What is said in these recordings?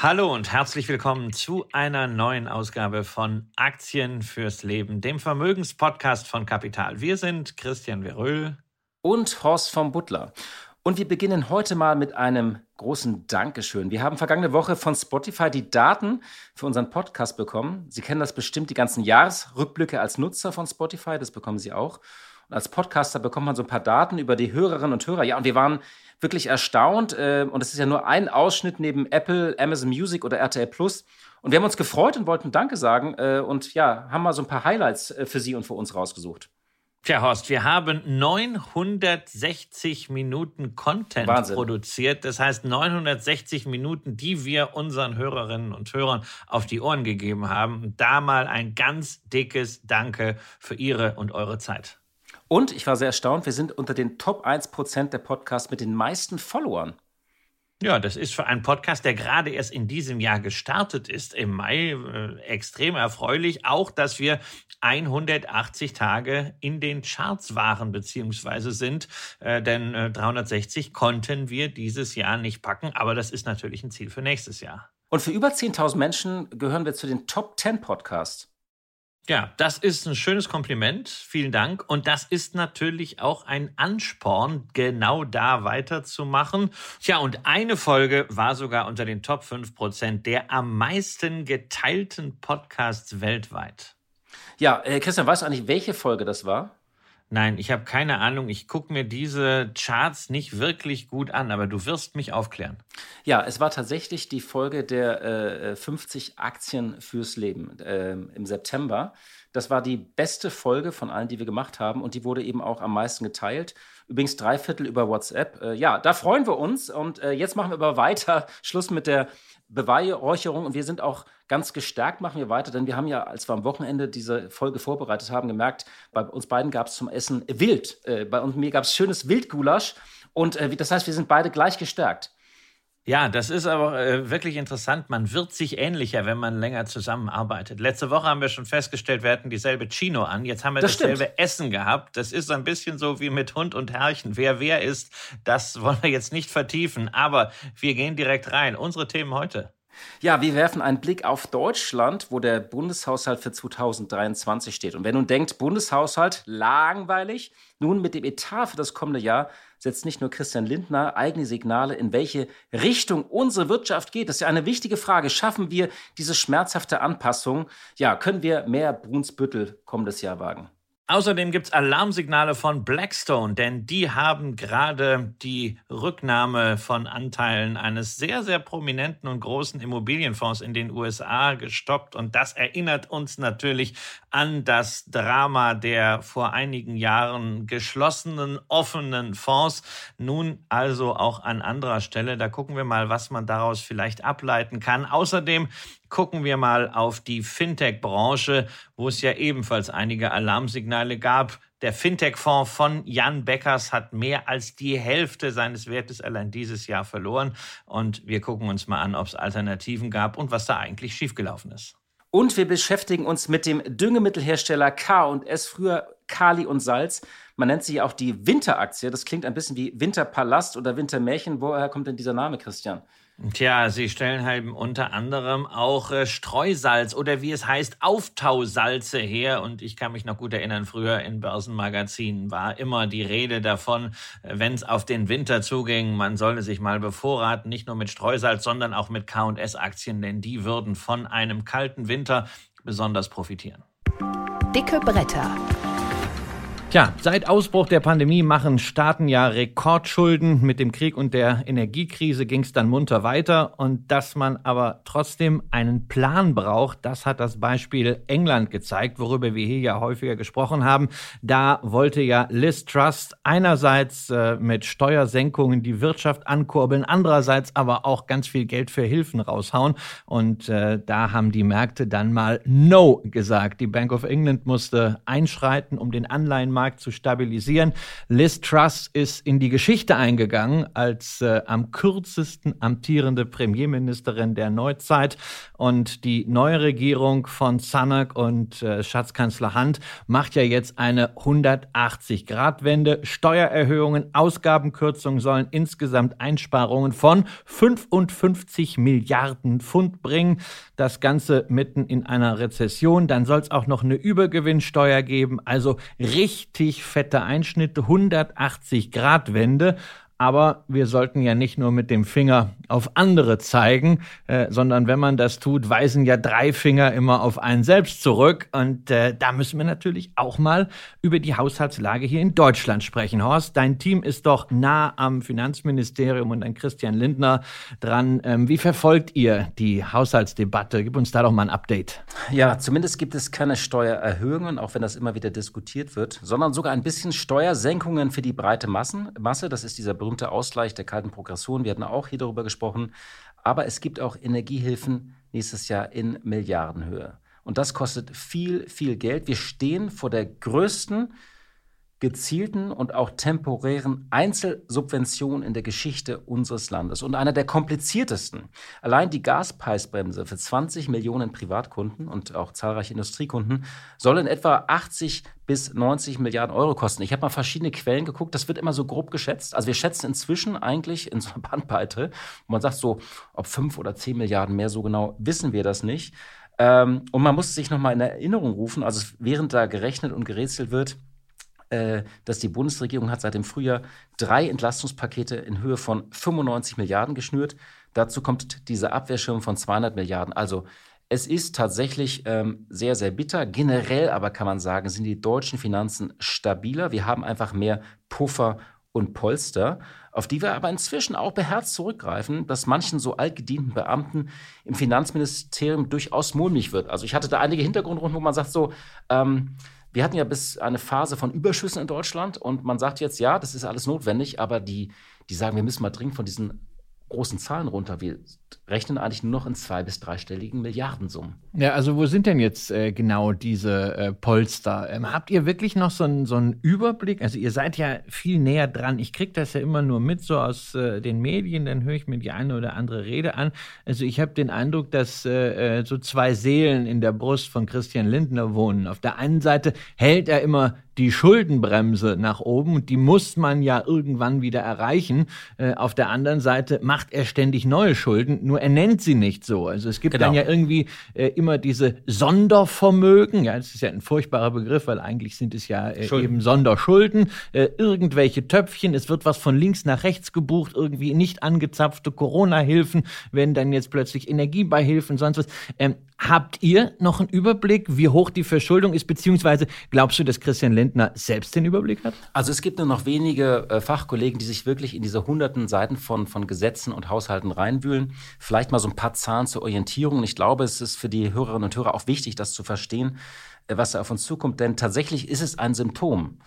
Hallo und herzlich willkommen zu einer neuen Ausgabe von Aktien fürs Leben, dem Vermögenspodcast von Kapital. Wir sind Christian Veröhl und Horst vom Butler. Und wir beginnen heute mal mit einem großen Dankeschön. Wir haben vergangene Woche von Spotify die Daten für unseren Podcast bekommen. Sie kennen das bestimmt, die ganzen Jahresrückblicke als Nutzer von Spotify, das bekommen Sie auch. Und als Podcaster bekommt man so ein paar Daten über die Hörerinnen und Hörer. Ja, und wir waren wirklich erstaunt. Äh, und es ist ja nur ein Ausschnitt neben Apple, Amazon Music oder RTL Plus. Und wir haben uns gefreut und wollten Danke sagen. Äh, und ja, haben mal so ein paar Highlights äh, für Sie und für uns rausgesucht. Tja, Horst, wir haben 960 Minuten Content Wahnsinn. produziert. Das heißt 960 Minuten, die wir unseren Hörerinnen und Hörern auf die Ohren gegeben haben. Da mal ein ganz dickes Danke für Ihre und eure Zeit. Und ich war sehr erstaunt, wir sind unter den Top 1% der Podcasts mit den meisten Followern. Ja, das ist für einen Podcast, der gerade erst in diesem Jahr gestartet ist, im Mai, äh, extrem erfreulich. Auch, dass wir 180 Tage in den Charts waren beziehungsweise sind, äh, denn äh, 360 konnten wir dieses Jahr nicht packen, aber das ist natürlich ein Ziel für nächstes Jahr. Und für über 10.000 Menschen gehören wir zu den Top 10 Podcasts. Ja, das ist ein schönes Kompliment. Vielen Dank. Und das ist natürlich auch ein Ansporn, genau da weiterzumachen. Tja, und eine Folge war sogar unter den Top 5 Prozent der am meisten geteilten Podcasts weltweit. Ja, äh, Christian, weißt du eigentlich, welche Folge das war? Nein, ich habe keine Ahnung. Ich gucke mir diese Charts nicht wirklich gut an, aber du wirst mich aufklären. Ja, es war tatsächlich die Folge der äh, 50 Aktien fürs Leben äh, im September. Das war die beste Folge von allen, die wir gemacht haben und die wurde eben auch am meisten geteilt. Übrigens drei Viertel über WhatsApp. Äh, ja, da freuen wir uns und äh, jetzt machen wir aber weiter. Schluss mit der Beweihräucherung und wir sind auch ganz gestärkt, machen wir weiter, denn wir haben ja, als wir am Wochenende diese Folge vorbereitet haben, gemerkt, bei uns beiden gab es zum Essen Wild. Äh, bei uns mir gab es schönes Wildgulasch und äh, das heißt, wir sind beide gleich gestärkt. Ja, das ist aber äh, wirklich interessant. Man wird sich ähnlicher, wenn man länger zusammenarbeitet. Letzte Woche haben wir schon festgestellt, wir hatten dieselbe Chino an. Jetzt haben wir das dasselbe stimmt. Essen gehabt. Das ist ein bisschen so wie mit Hund und Herrchen. Wer wer ist, das wollen wir jetzt nicht vertiefen. Aber wir gehen direkt rein. Unsere Themen heute. Ja, wir werfen einen Blick auf Deutschland, wo der Bundeshaushalt für 2023 steht. Und wer nun denkt, Bundeshaushalt, langweilig, nun mit dem Etat für das kommende Jahr setzt nicht nur Christian Lindner eigene Signale, in welche Richtung unsere Wirtschaft geht. Das ist ja eine wichtige Frage. Schaffen wir diese schmerzhafte Anpassung? Ja, können wir mehr Brunsbüttel kommendes Jahr wagen? Außerdem gibt es Alarmsignale von Blackstone, denn die haben gerade die Rücknahme von Anteilen eines sehr, sehr prominenten und großen Immobilienfonds in den USA gestoppt. Und das erinnert uns natürlich an das Drama der vor einigen Jahren geschlossenen, offenen Fonds. Nun also auch an anderer Stelle. Da gucken wir mal, was man daraus vielleicht ableiten kann. Außerdem gucken wir mal auf die Fintech-Branche, wo es ja ebenfalls einige Alarmsignale gab. Der Fintech-Fonds von Jan Beckers hat mehr als die Hälfte seines Wertes allein dieses Jahr verloren. Und wir gucken uns mal an, ob es Alternativen gab und was da eigentlich schiefgelaufen ist. Und wir beschäftigen uns mit dem Düngemittelhersteller K&S, früher Kali und Salz. Man nennt sie auch die Winteraktie. Das klingt ein bisschen wie Winterpalast oder Wintermärchen. Woher kommt denn dieser Name, Christian? Tja, sie stellen halt unter anderem auch äh, Streusalz oder wie es heißt, Auftausalze her. Und ich kann mich noch gut erinnern, früher in Börsenmagazinen war immer die Rede davon, äh, wenn es auf den Winter zuging, man solle sich mal bevorraten, nicht nur mit Streusalz, sondern auch mit KS-Aktien, denn die würden von einem kalten Winter besonders profitieren. Dicke Bretter. Tja, seit Ausbruch der Pandemie machen Staaten ja Rekordschulden. Mit dem Krieg und der Energiekrise ging es dann munter weiter. Und dass man aber trotzdem einen Plan braucht, das hat das Beispiel England gezeigt, worüber wir hier ja häufiger gesprochen haben. Da wollte ja Liz Trust einerseits äh, mit Steuersenkungen die Wirtschaft ankurbeln, andererseits aber auch ganz viel Geld für Hilfen raushauen. Und äh, da haben die Märkte dann mal No gesagt. Die Bank of England musste einschreiten, um den Anleihen Finanzmarkt zu stabilisieren. Liz Truss ist in die Geschichte eingegangen als äh, am kürzesten amtierende Premierministerin der Neuzeit. Und die neue Regierung von Sunak und äh, Schatzkanzler Hunt macht ja jetzt eine 180-Grad-Wende. Steuererhöhungen, Ausgabenkürzungen sollen insgesamt Einsparungen von 55 Milliarden Pfund bringen. Das Ganze mitten in einer Rezession. Dann soll es auch noch eine Übergewinnsteuer geben. Also richtig richtig fette Einschnitte, 180 Grad Wende. Aber wir sollten ja nicht nur mit dem Finger auf andere zeigen, äh, sondern wenn man das tut, weisen ja drei Finger immer auf einen selbst zurück. Und äh, da müssen wir natürlich auch mal über die Haushaltslage hier in Deutschland sprechen. Horst, dein Team ist doch nah am Finanzministerium und an Christian Lindner dran. Ähm, wie verfolgt ihr die Haushaltsdebatte? Gib uns da doch mal ein Update. Ja, zumindest gibt es keine Steuererhöhungen, auch wenn das immer wieder diskutiert wird, sondern sogar ein bisschen Steuersenkungen für die breite Massen, Masse. Das ist dieser berühmte Ausgleich der kalten Progression. Wir hatten auch hier darüber gesprochen. Aber es gibt auch Energiehilfen nächstes Jahr in Milliardenhöhe. Und das kostet viel, viel Geld. Wir stehen vor der größten gezielten und auch temporären Einzelsubventionen in der Geschichte unseres Landes und einer der kompliziertesten. Allein die Gaspreisbremse für 20 Millionen Privatkunden und auch zahlreiche Industriekunden soll in etwa 80 bis 90 Milliarden Euro kosten. Ich habe mal verschiedene Quellen geguckt, das wird immer so grob geschätzt. Also wir schätzen inzwischen eigentlich in so einer Bandbreite, wo man sagt so, ob 5 oder 10 Milliarden mehr, so genau wissen wir das nicht. Ähm, und man muss sich nochmal in Erinnerung rufen, also während da gerechnet und gerätselt wird, dass die Bundesregierung hat seit dem Frühjahr drei Entlastungspakete in Höhe von 95 Milliarden geschnürt. Dazu kommt dieser Abwehrschirm von 200 Milliarden. Also es ist tatsächlich ähm, sehr, sehr bitter. Generell aber kann man sagen, sind die deutschen Finanzen stabiler. Wir haben einfach mehr Puffer und Polster, auf die wir aber inzwischen auch beherzt zurückgreifen, dass manchen so altgedienten Beamten im Finanzministerium durchaus mulmig wird. Also ich hatte da einige Hintergrundrunden, wo man sagt so, ähm, wir hatten ja bis eine Phase von Überschüssen in Deutschland und man sagt jetzt, ja, das ist alles notwendig, aber die, die sagen, wir müssen mal dringend von diesen großen Zahlen runter. Wir rechnen eigentlich nur noch in zwei- bis dreistelligen Milliardensummen. Ja, also wo sind denn jetzt äh, genau diese äh, Polster? Ähm, habt ihr wirklich noch so einen so Überblick? Also ihr seid ja viel näher dran. Ich kriege das ja immer nur mit, so aus äh, den Medien, dann höre ich mir die eine oder andere Rede an. Also ich habe den Eindruck, dass äh, äh, so zwei Seelen in der Brust von Christian Lindner wohnen. Auf der einen Seite hält er immer die Schuldenbremse nach oben und die muss man ja irgendwann wieder erreichen. Äh, auf der anderen Seite macht er ständig neue Schulden, nur er nennt sie nicht so. Also es gibt genau. dann ja irgendwie äh, immer diese Sondervermögen, ja, das ist ja ein furchtbarer Begriff, weil eigentlich sind es ja äh, eben Sonderschulden, äh, irgendwelche Töpfchen, es wird was von links nach rechts gebucht, irgendwie nicht angezapfte Corona-Hilfen, wenn dann jetzt plötzlich Energiebeihilfen, sonst was. Ähm, Habt ihr noch einen Überblick, wie hoch die Verschuldung ist, beziehungsweise glaubst du, dass Christian Lindner selbst den Überblick hat? Also es gibt nur noch wenige äh, Fachkollegen, die sich wirklich in diese hunderten Seiten von, von Gesetzen und Haushalten reinwühlen. Vielleicht mal so ein paar Zahlen zur Orientierung. Ich glaube, es ist für die Hörerinnen und Hörer auch wichtig, das zu verstehen, äh, was da auf uns zukommt. Denn tatsächlich ist es ein Symptom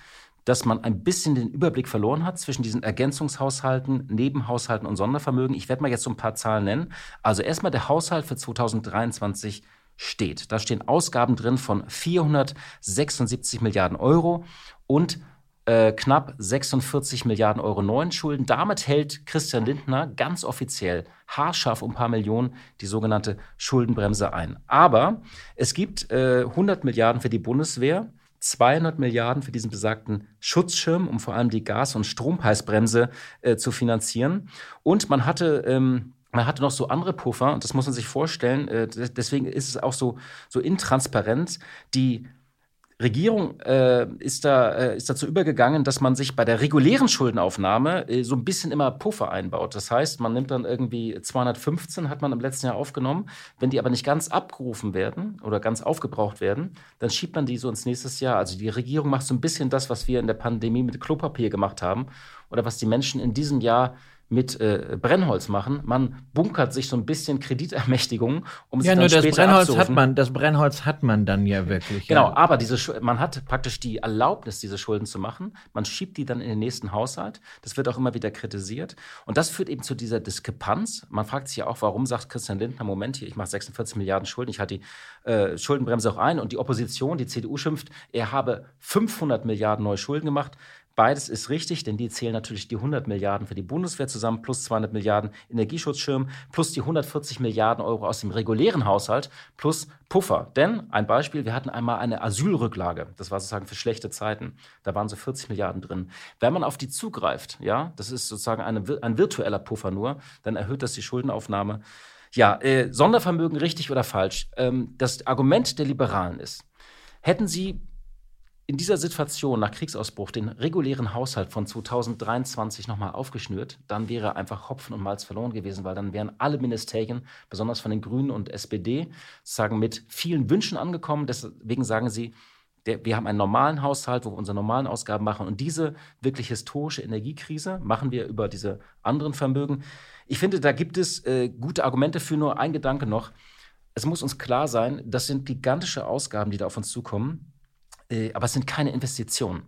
dass man ein bisschen den Überblick verloren hat zwischen diesen Ergänzungshaushalten, Nebenhaushalten und Sondervermögen. Ich werde mal jetzt so ein paar Zahlen nennen. Also erstmal der Haushalt für 2023 steht. Da stehen Ausgaben drin von 476 Milliarden Euro und äh, knapp 46 Milliarden Euro neuen Schulden. Damit hält Christian Lindner ganz offiziell haarscharf um ein paar Millionen die sogenannte Schuldenbremse ein. Aber es gibt äh, 100 Milliarden für die Bundeswehr. 200 Milliarden für diesen besagten Schutzschirm, um vor allem die Gas- und Strompreisbremse äh, zu finanzieren. Und man hatte ähm, man hatte noch so andere Puffer, und das muss man sich vorstellen, äh, deswegen ist es auch so, so intransparent. Die Regierung äh, ist, da, äh, ist dazu übergegangen, dass man sich bei der regulären Schuldenaufnahme äh, so ein bisschen immer Puffer einbaut. Das heißt, man nimmt dann irgendwie 215, hat man im letzten Jahr aufgenommen. Wenn die aber nicht ganz abgerufen werden oder ganz aufgebraucht werden, dann schiebt man die so ins nächste Jahr. Also die Regierung macht so ein bisschen das, was wir in der Pandemie mit Klopapier gemacht haben oder was die Menschen in diesem Jahr mit äh, Brennholz machen. Man bunkert sich so ein bisschen Kreditermächtigung, um ja, sich dann nur das Brennholz abzurufen. hat man, das Brennholz hat man dann ja wirklich. Genau, ja. aber diese, man hat praktisch die Erlaubnis, diese Schulden zu machen. Man schiebt die dann in den nächsten Haushalt. Das wird auch immer wieder kritisiert. Und das führt eben zu dieser Diskrepanz. Man fragt sich ja auch, warum sagt Christian Lindner, Moment hier, ich mache 46 Milliarden Schulden, ich halte die äh, Schuldenbremse auch ein. Und die Opposition, die CDU schimpft, er habe 500 Milliarden neue Schulden gemacht. Beides ist richtig, denn die zählen natürlich die 100 Milliarden für die Bundeswehr zusammen, plus 200 Milliarden Energieschutzschirm, plus die 140 Milliarden Euro aus dem regulären Haushalt, plus Puffer. Denn, ein Beispiel, wir hatten einmal eine Asylrücklage. Das war sozusagen für schlechte Zeiten. Da waren so 40 Milliarden drin. Wenn man auf die zugreift, ja, das ist sozusagen eine, ein virtueller Puffer nur, dann erhöht das die Schuldenaufnahme. Ja, äh, Sondervermögen richtig oder falsch? Ähm, das Argument der Liberalen ist, hätten sie in dieser Situation nach Kriegsausbruch den regulären Haushalt von 2023 nochmal aufgeschnürt, dann wäre einfach Hopfen und Malz verloren gewesen, weil dann wären alle Ministerien, besonders von den Grünen und SPD, sagen mit vielen Wünschen angekommen. Deswegen sagen sie, der, wir haben einen normalen Haushalt, wo wir unsere normalen Ausgaben machen. Und diese wirklich historische Energiekrise machen wir über diese anderen Vermögen. Ich finde, da gibt es äh, gute Argumente für nur ein Gedanke noch. Es muss uns klar sein, das sind gigantische Ausgaben, die da auf uns zukommen. Äh, aber es sind keine Investitionen.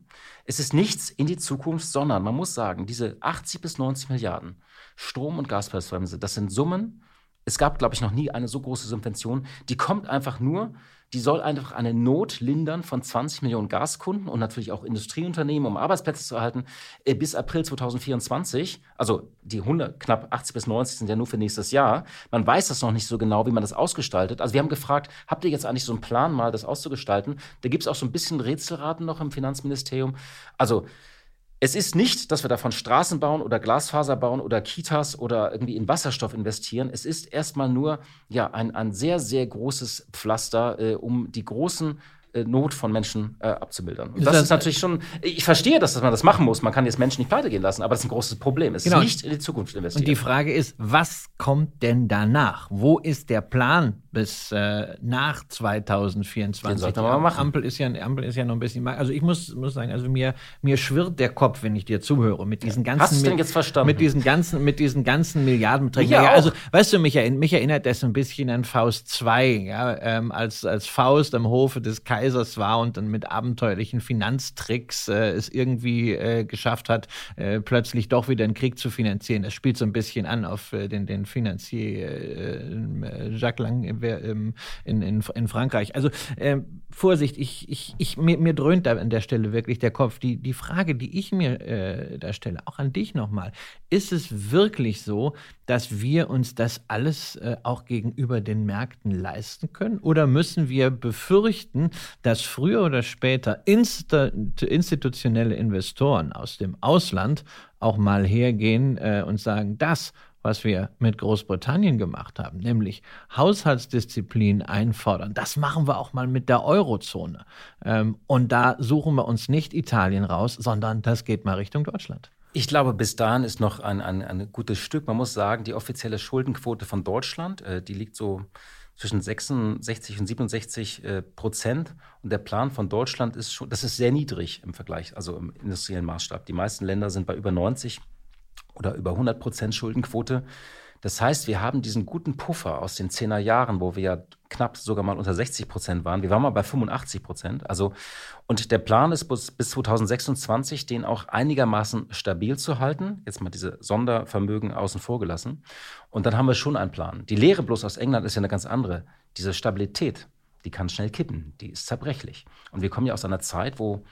Es ist nichts in die Zukunft, sondern man muss sagen, diese 80 bis 90 Milliarden Strom- und Gaspreisbremse, das sind Summen. Es gab, glaube ich, noch nie eine so große Subvention. Die kommt einfach nur die soll einfach eine Not lindern von 20 Millionen Gaskunden und natürlich auch Industrieunternehmen, um Arbeitsplätze zu erhalten, äh, bis April 2024. Also die 100, knapp 80 bis 90 sind ja nur für nächstes Jahr. Man weiß das noch nicht so genau, wie man das ausgestaltet. Also wir haben gefragt, habt ihr jetzt eigentlich so einen Plan, mal das auszugestalten? Da gibt es auch so ein bisschen Rätselraten noch im Finanzministerium. Also es ist nicht, dass wir davon Straßen bauen oder Glasfaser bauen oder Kitas oder irgendwie in Wasserstoff investieren. Es ist erstmal nur ja, ein, ein sehr, sehr großes Pflaster, äh, um die großen äh, Not von Menschen äh, abzumildern. Und das, das, ist natürlich schon, ich verstehe, dass man das machen muss. Man kann jetzt Menschen nicht pleite gehen lassen, aber das ist ein großes Problem. Es genau. ist nicht in die Zukunft investiert. Und die Frage ist, was kommt denn danach? Wo ist der Plan bis äh, nach 2024? Den machen. Ampel ist ja, Ampel ist ja noch ein bisschen, also ich muss, muss sagen, also mir, mir schwirrt der Kopf, wenn ich dir zuhöre, mit diesen ganzen, Hast du denn jetzt verstanden? Mit diesen ganzen, mit diesen ganzen Milliardenbeträgen. Ja, also, weißt du, mich, mich erinnert das ein bisschen an Faust 2, ja, ähm, als, als Faust am Hofe des Kaisers war und dann mit abenteuerlichen Finanztricks äh, es irgendwie äh, geschafft hat, äh, plötzlich doch wieder einen Krieg zu finanzieren. Das spielt so ein bisschen an auf äh, den, den Finanzier äh, Jacques Lang in, in, in Frankreich. Also ähm, Vorsicht, ich, ich, ich, mir, mir dröhnt da an der Stelle wirklich der Kopf. Die, die Frage, die ich mir äh, da stelle, auch an dich nochmal, ist es wirklich so, dass wir uns das alles äh, auch gegenüber den Märkten leisten können? Oder müssen wir befürchten, dass früher oder später insta institutionelle Investoren aus dem Ausland auch mal hergehen äh, und sagen, das, was wir mit Großbritannien gemacht haben, nämlich Haushaltsdisziplin einfordern. Das machen wir auch mal mit der Eurozone. Ähm, und da suchen wir uns nicht Italien raus, sondern das geht mal Richtung Deutschland. Ich glaube, bis dahin ist noch ein, ein, ein gutes Stück. Man muss sagen, die offizielle Schuldenquote von Deutschland, äh, die liegt so zwischen 66 und 67 äh, Prozent. Und der Plan von Deutschland ist schon, das ist sehr niedrig im Vergleich, also im industriellen Maßstab. Die meisten Länder sind bei über 90 oder über 100 Prozent Schuldenquote. Das heißt, wir haben diesen guten Puffer aus den 10er Jahren, wo wir ja knapp sogar mal unter 60 Prozent waren. Wir waren mal bei 85 Prozent. Also, und der Plan ist bis, bis 2026, den auch einigermaßen stabil zu halten. Jetzt mal diese Sondervermögen außen vor gelassen. Und dann haben wir schon einen Plan. Die Lehre bloß aus England ist ja eine ganz andere. Diese Stabilität, die kann schnell kippen. Die ist zerbrechlich. Und wir kommen ja aus einer Zeit, wo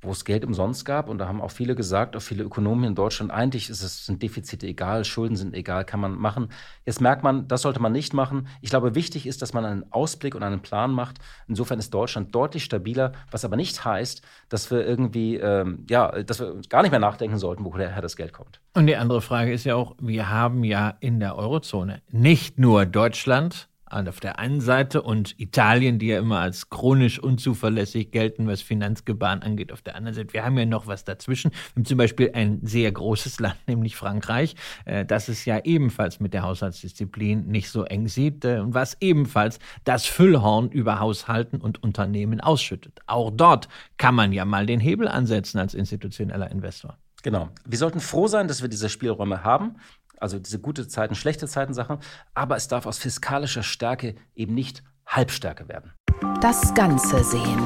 wo es Geld umsonst gab. Und da haben auch viele gesagt, auch viele Ökonomen in Deutschland, eigentlich ist es, sind Defizite egal, Schulden sind egal, kann man machen. Jetzt merkt man, das sollte man nicht machen. Ich glaube, wichtig ist, dass man einen Ausblick und einen Plan macht. Insofern ist Deutschland deutlich stabiler, was aber nicht heißt, dass wir irgendwie, ähm, ja, dass wir gar nicht mehr nachdenken sollten, woher das Geld kommt. Und die andere Frage ist ja auch, wir haben ja in der Eurozone nicht nur Deutschland, auf der einen Seite und Italien, die ja immer als chronisch unzuverlässig gelten, was Finanzgebaren angeht, auf der anderen Seite. Wir haben ja noch was dazwischen. Wir haben zum Beispiel ein sehr großes Land, nämlich Frankreich, äh, das es ja ebenfalls mit der Haushaltsdisziplin nicht so eng sieht äh, und was ebenfalls das Füllhorn über Haushalten und Unternehmen ausschüttet. Auch dort kann man ja mal den Hebel ansetzen als institutioneller Investor. Genau. Wir sollten froh sein, dass wir diese Spielräume haben also diese gute Zeiten, schlechte Zeiten Sachen, aber es darf aus fiskalischer Stärke eben nicht Halbstärke werden. Das Ganze sehen.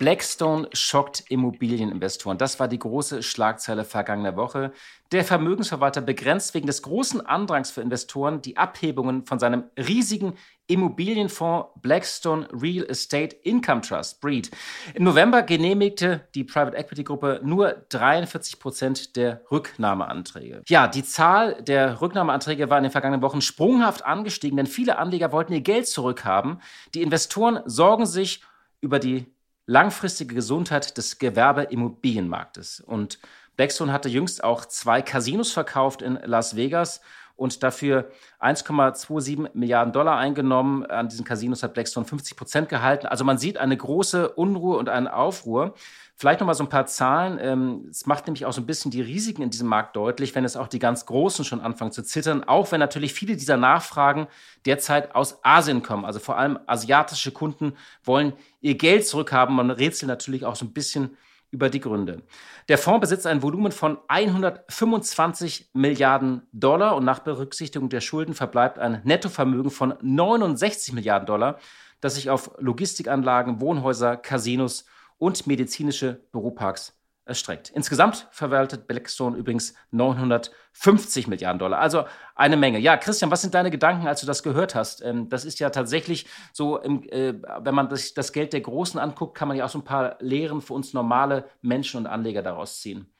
Blackstone schockt Immobilieninvestoren. Das war die große Schlagzeile vergangener Woche. Der Vermögensverwalter begrenzt wegen des großen Andrangs für Investoren die Abhebungen von seinem riesigen Immobilienfonds Blackstone Real Estate Income Trust, BREIT. Im November genehmigte die Private Equity Gruppe nur 43 Prozent der Rücknahmeanträge. Ja, die Zahl der Rücknahmeanträge war in den vergangenen Wochen sprunghaft angestiegen, denn viele Anleger wollten ihr Geld zurückhaben. Die Investoren sorgen sich über die langfristige Gesundheit des Gewerbeimmobilienmarktes. Und Blackstone hatte jüngst auch zwei Casinos verkauft in Las Vegas und dafür 1,27 Milliarden Dollar eingenommen. An diesen Casinos hat Blackstone 50 Prozent gehalten. Also man sieht eine große Unruhe und einen Aufruhr. Vielleicht noch mal so ein paar Zahlen. Ähm, es macht nämlich auch so ein bisschen die Risiken in diesem Markt deutlich, wenn es auch die ganz Großen schon anfangen zu zittern. Auch wenn natürlich viele dieser Nachfragen derzeit aus Asien kommen. Also vor allem asiatische Kunden wollen ihr Geld zurückhaben. Man rätselt natürlich auch so ein bisschen über die Gründe. Der Fonds besitzt ein Volumen von 125 Milliarden Dollar und nach Berücksichtigung der Schulden verbleibt ein Nettovermögen von 69 Milliarden Dollar, das sich auf Logistikanlagen, Wohnhäuser, Casinos und medizinische Büroparks erstreckt. Insgesamt verwaltet Blackstone übrigens 950 Milliarden Dollar, also eine Menge. Ja, Christian, was sind deine Gedanken, als du das gehört hast? Ähm, das ist ja tatsächlich so, äh, wenn man sich das Geld der Großen anguckt, kann man ja auch so ein paar Lehren für uns normale Menschen und Anleger daraus ziehen.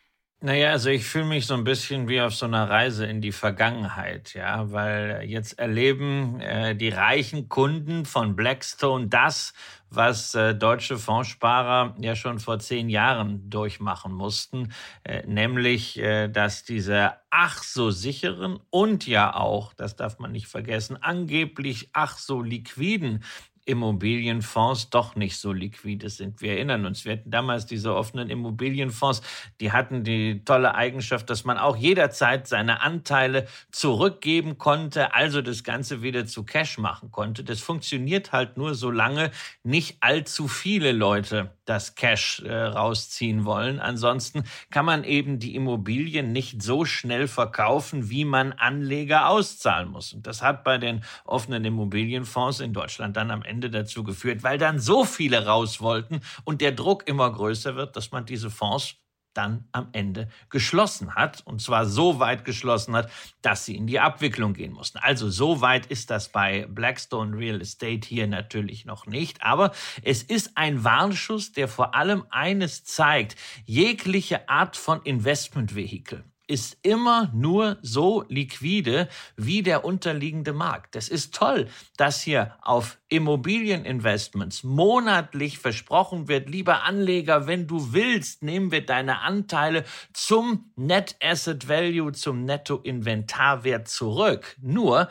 Naja, also ich fühle mich so ein bisschen wie auf so einer Reise in die Vergangenheit, ja, weil jetzt erleben äh, die reichen Kunden von Blackstone das, was äh, deutsche Fondssparer ja schon vor zehn Jahren durchmachen mussten, äh, nämlich, äh, dass diese ach so sicheren und ja auch, das darf man nicht vergessen, angeblich ach so liquiden Immobilienfonds doch nicht so liquide sind. Wir erinnern uns, wir hatten damals diese offenen Immobilienfonds, die hatten die tolle Eigenschaft, dass man auch jederzeit seine Anteile zurückgeben konnte, also das Ganze wieder zu Cash machen konnte. Das funktioniert halt nur, solange nicht allzu viele Leute das Cash äh, rausziehen wollen. Ansonsten kann man eben die Immobilien nicht so schnell verkaufen, wie man Anleger auszahlen muss. Und das hat bei den offenen Immobilienfonds in Deutschland dann am Ende dazu geführt, weil dann so viele raus wollten und der Druck immer größer wird, dass man diese Fonds dann am Ende geschlossen hat. Und zwar so weit geschlossen hat, dass sie in die Abwicklung gehen mussten. Also so weit ist das bei Blackstone Real Estate hier natürlich noch nicht. Aber es ist ein Warnschuss, der vor allem eines zeigt. Jegliche Art von Investmentvehikel ist immer nur so liquide wie der unterliegende Markt. Das ist toll, dass hier auf Immobilieninvestments monatlich versprochen wird, lieber Anleger, wenn du willst, nehmen wir deine Anteile zum Net Asset Value, zum Nettoinventarwert zurück. Nur,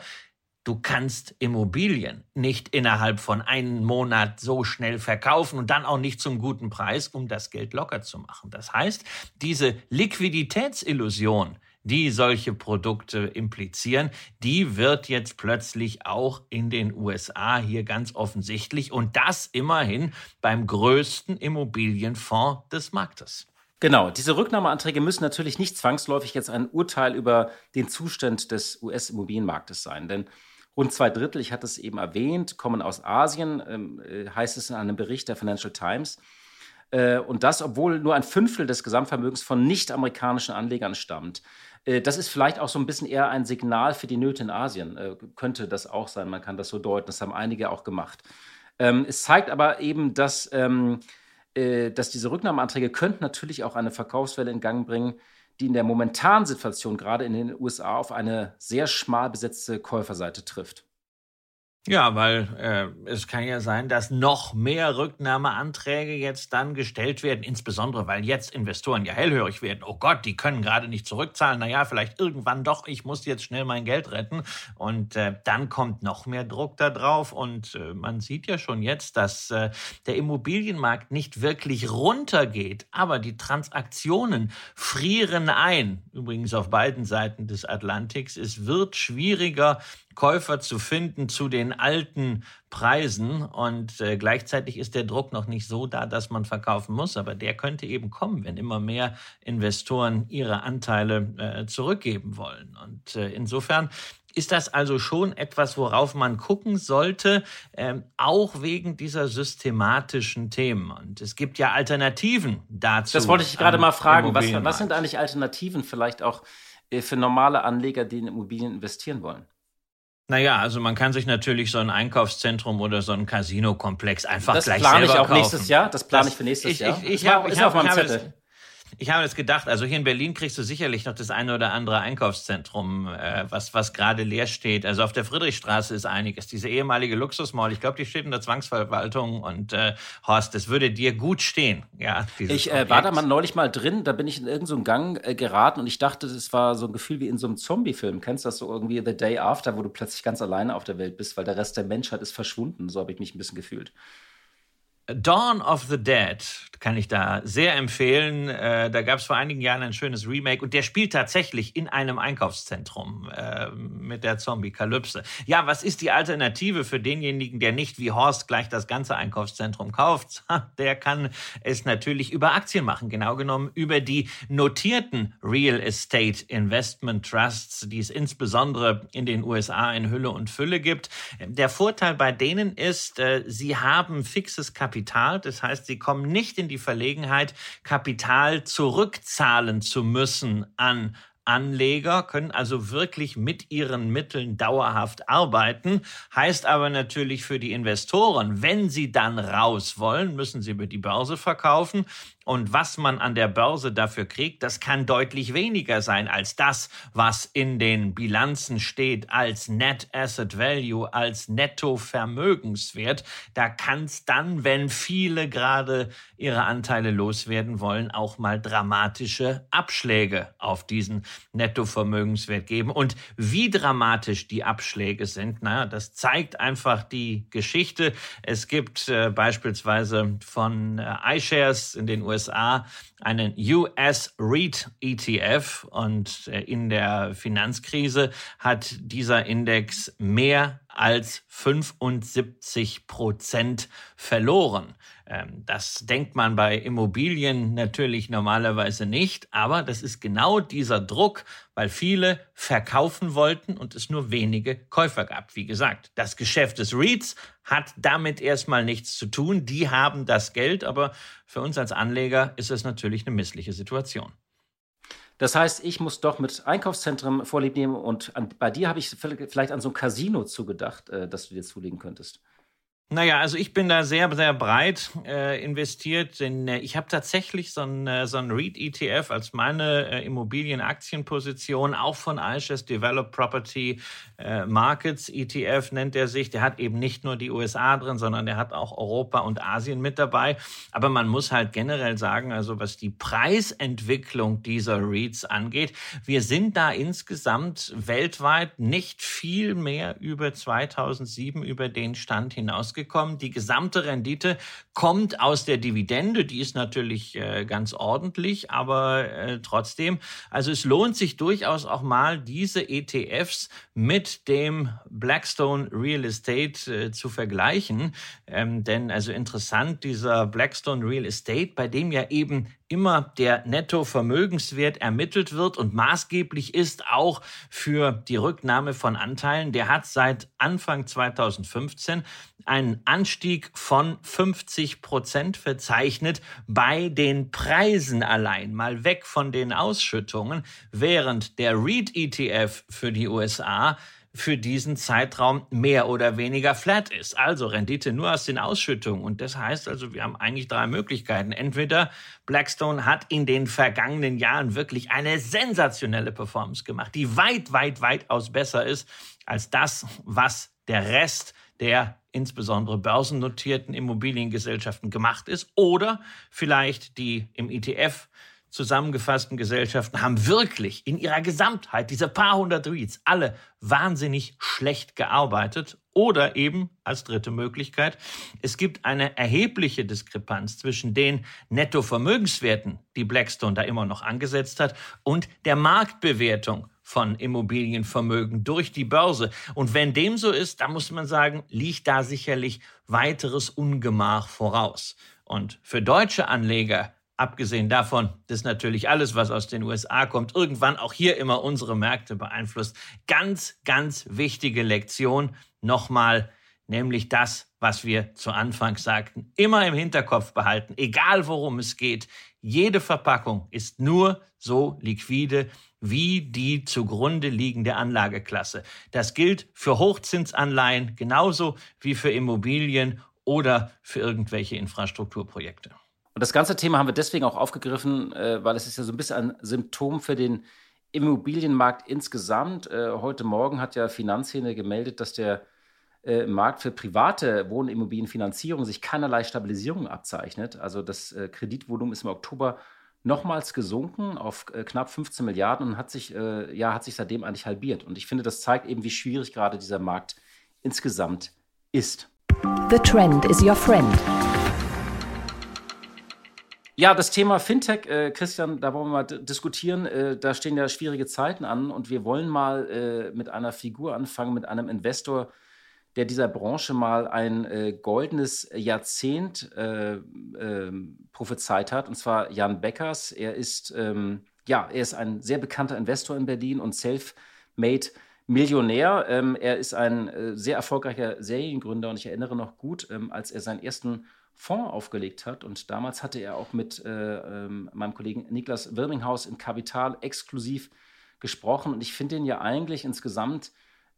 Du kannst Immobilien nicht innerhalb von einem Monat so schnell verkaufen und dann auch nicht zum guten Preis, um das Geld locker zu machen. Das heißt, diese Liquiditätsillusion, die solche Produkte implizieren, die wird jetzt plötzlich auch in den USA hier ganz offensichtlich und das immerhin beim größten Immobilienfonds des Marktes. Genau, diese Rücknahmeanträge müssen natürlich nicht zwangsläufig jetzt ein Urteil über den Zustand des US-Immobilienmarktes sein, denn Rund zwei Drittel, ich hatte es eben erwähnt, kommen aus Asien, ähm, äh, heißt es in einem Bericht der Financial Times. Äh, und das, obwohl nur ein Fünftel des Gesamtvermögens von nicht-amerikanischen Anlegern stammt. Äh, das ist vielleicht auch so ein bisschen eher ein Signal für die Nöte in Asien. Äh, könnte das auch sein, man kann das so deuten. Das haben einige auch gemacht. Ähm, es zeigt aber eben, dass, ähm, äh, dass diese Rücknahmeanträge könnten natürlich auch eine Verkaufswelle in Gang bringen, die in der momentanen Situation gerade in den USA auf eine sehr schmal besetzte Käuferseite trifft. Ja, weil äh, es kann ja sein, dass noch mehr Rücknahmeanträge jetzt dann gestellt werden, insbesondere weil jetzt Investoren ja hellhörig werden. Oh Gott, die können gerade nicht zurückzahlen. Naja, vielleicht irgendwann doch, ich muss jetzt schnell mein Geld retten. Und äh, dann kommt noch mehr Druck da drauf. Und äh, man sieht ja schon jetzt, dass äh, der Immobilienmarkt nicht wirklich runtergeht, aber die Transaktionen frieren ein. Übrigens auf beiden Seiten des Atlantiks. Es wird schwieriger, Käufer zu finden zu den alten Preisen. Und äh, gleichzeitig ist der Druck noch nicht so da, dass man verkaufen muss. Aber der könnte eben kommen, wenn immer mehr Investoren ihre Anteile äh, zurückgeben wollen. Und äh, insofern ist das also schon etwas, worauf man gucken sollte, ähm, auch wegen dieser systematischen Themen. Und es gibt ja Alternativen dazu. Das wollte ich gerade mal fragen. Was, was sind eigentlich Alternativen vielleicht auch äh, für normale Anleger, die in Immobilien investieren wollen? Naja, also man kann sich natürlich so ein Einkaufszentrum oder so ein Casino-Komplex einfach das gleich selber kaufen. Das plane ich auch nächstes Jahr. Das plane ich für nächstes ich, Jahr. Ich, ich, ich habe hab, hab, hab, ich habe jetzt gedacht, also hier in Berlin kriegst du sicherlich noch das eine oder andere Einkaufszentrum, äh, was, was gerade leer steht. Also auf der Friedrichstraße ist einiges. Diese ehemalige Luxusmall, ich glaube, die steht in der Zwangsverwaltung und äh, Horst, das würde dir gut stehen. Ja, ich äh, war da mal neulich mal drin, da bin ich in irgendeinen so Gang äh, geraten und ich dachte, das war so ein Gefühl wie in so einem Zombie-Film. Kennst du das so irgendwie The Day After, wo du plötzlich ganz alleine auf der Welt bist, weil der Rest der Menschheit ist verschwunden. So habe ich mich ein bisschen gefühlt. Dawn of the Dead kann ich da sehr empfehlen. Äh, da gab es vor einigen Jahren ein schönes Remake und der spielt tatsächlich in einem Einkaufszentrum äh, mit der Zombie-Kalypse. Ja, was ist die Alternative für denjenigen, der nicht wie Horst gleich das ganze Einkaufszentrum kauft? Der kann es natürlich über Aktien machen, genau genommen über die notierten Real Estate Investment Trusts, die es insbesondere in den USA in Hülle und Fülle gibt. Der Vorteil bei denen ist, äh, sie haben fixes Kapital Kapital. Das heißt, sie kommen nicht in die Verlegenheit, Kapital zurückzahlen zu müssen an Anleger können also wirklich mit ihren Mitteln dauerhaft arbeiten, heißt aber natürlich für die Investoren, wenn sie dann raus wollen, müssen sie über die Börse verkaufen und was man an der Börse dafür kriegt, das kann deutlich weniger sein als das, was in den Bilanzen steht als Net Asset Value, als Nettovermögenswert. Da kann es dann, wenn viele gerade ihre Anteile loswerden wollen, auch mal dramatische Abschläge auf diesen Nettovermögenswert geben. Und wie dramatisch die Abschläge sind, naja, das zeigt einfach die Geschichte. Es gibt äh, beispielsweise von äh, iShares in den USA USA einen US REIT ETF und äh, in der Finanzkrise hat dieser Index mehr als 75 Prozent verloren. Ähm, das denkt man bei Immobilien natürlich normalerweise nicht, aber das ist genau dieser Druck, weil viele verkaufen wollten und es nur wenige Käufer gab. Wie gesagt, das Geschäft des REITs hat damit erstmal nichts zu tun. Die haben das Geld, aber für uns als Anleger ist es natürlich eine missliche Situation. Das heißt, ich muss doch mit Einkaufszentren Vorlieb nehmen und an, bei dir habe ich vielleicht an so ein Casino zugedacht, äh, das du dir zulegen könntest. Naja, also ich bin da sehr, sehr breit äh, investiert, denn äh, ich habe tatsächlich so ein, äh, so ein REIT-ETF als meine äh, Immobilienaktienposition, auch von iShares Developed Property äh, Markets ETF nennt er sich. Der hat eben nicht nur die USA drin, sondern der hat auch Europa und Asien mit dabei. Aber man muss halt generell sagen, also was die Preisentwicklung dieser REITs angeht, wir sind da insgesamt weltweit nicht viel mehr über 2007, über den Stand hinausgekommen rausgekommen. Die gesamte Rendite kommt aus der Dividende, die ist natürlich äh, ganz ordentlich, aber äh, trotzdem, also es lohnt sich durchaus auch mal diese ETFs mit dem Blackstone Real Estate äh, zu vergleichen, ähm, denn also interessant dieser Blackstone Real Estate, bei dem ja eben immer der Nettovermögenswert ermittelt wird und maßgeblich ist auch für die Rücknahme von Anteilen. Der hat seit Anfang 2015 einen Anstieg von 50 Prozent verzeichnet bei den Preisen allein, mal weg von den Ausschüttungen, während der REIT-ETF für die USA für diesen Zeitraum mehr oder weniger flat ist. Also Rendite nur aus den Ausschüttungen. Und das heißt also, wir haben eigentlich drei Möglichkeiten. Entweder Blackstone hat in den vergangenen Jahren wirklich eine sensationelle Performance gemacht, die weit, weit, weitaus besser ist als das, was der Rest der insbesondere börsennotierten Immobiliengesellschaften gemacht ist. Oder vielleicht die im ETF zusammengefassten Gesellschaften haben wirklich in ihrer Gesamtheit, diese paar hundert REITs, alle wahnsinnig schlecht gearbeitet. Oder eben als dritte Möglichkeit, es gibt eine erhebliche Diskrepanz zwischen den Nettovermögenswerten, die Blackstone da immer noch angesetzt hat, und der Marktbewertung von Immobilienvermögen durch die Börse. Und wenn dem so ist, dann muss man sagen, liegt da sicherlich weiteres Ungemach voraus. Und für deutsche Anleger Abgesehen davon, dass natürlich alles, was aus den USA kommt, irgendwann auch hier immer unsere Märkte beeinflusst. Ganz, ganz wichtige Lektion nochmal, nämlich das, was wir zu Anfang sagten. Immer im Hinterkopf behalten, egal worum es geht. Jede Verpackung ist nur so liquide wie die zugrunde liegende Anlageklasse. Das gilt für Hochzinsanleihen genauso wie für Immobilien oder für irgendwelche Infrastrukturprojekte. Und das ganze Thema haben wir deswegen auch aufgegriffen, äh, weil es ist ja so ein bisschen ein Symptom für den Immobilienmarkt insgesamt. Äh, heute Morgen hat ja Finanzszene gemeldet, dass der äh, Markt für private Wohnimmobilienfinanzierung sich keinerlei Stabilisierung abzeichnet. Also das äh, Kreditvolumen ist im Oktober nochmals gesunken auf äh, knapp 15 Milliarden und hat sich, äh, ja, hat sich seitdem eigentlich halbiert. Und ich finde, das zeigt eben, wie schwierig gerade dieser Markt insgesamt ist. The trend is your friend. Ja, das Thema Fintech, äh, Christian, da wollen wir mal diskutieren. Äh, da stehen ja schwierige Zeiten an und wir wollen mal äh, mit einer Figur anfangen, mit einem Investor, der dieser Branche mal ein äh, goldenes Jahrzehnt äh, ähm, prophezeit hat, und zwar Jan Beckers. Er ist, ähm, ja, er ist ein sehr bekannter Investor in Berlin und self-made Millionär. Ähm, er ist ein äh, sehr erfolgreicher Seriengründer und ich erinnere noch gut, ähm, als er seinen ersten Fonds aufgelegt hat. Und damals hatte er auch mit äh, ähm, meinem Kollegen Niklas Wirminghaus in Kapital exklusiv gesprochen. Und ich finde ihn ja eigentlich insgesamt,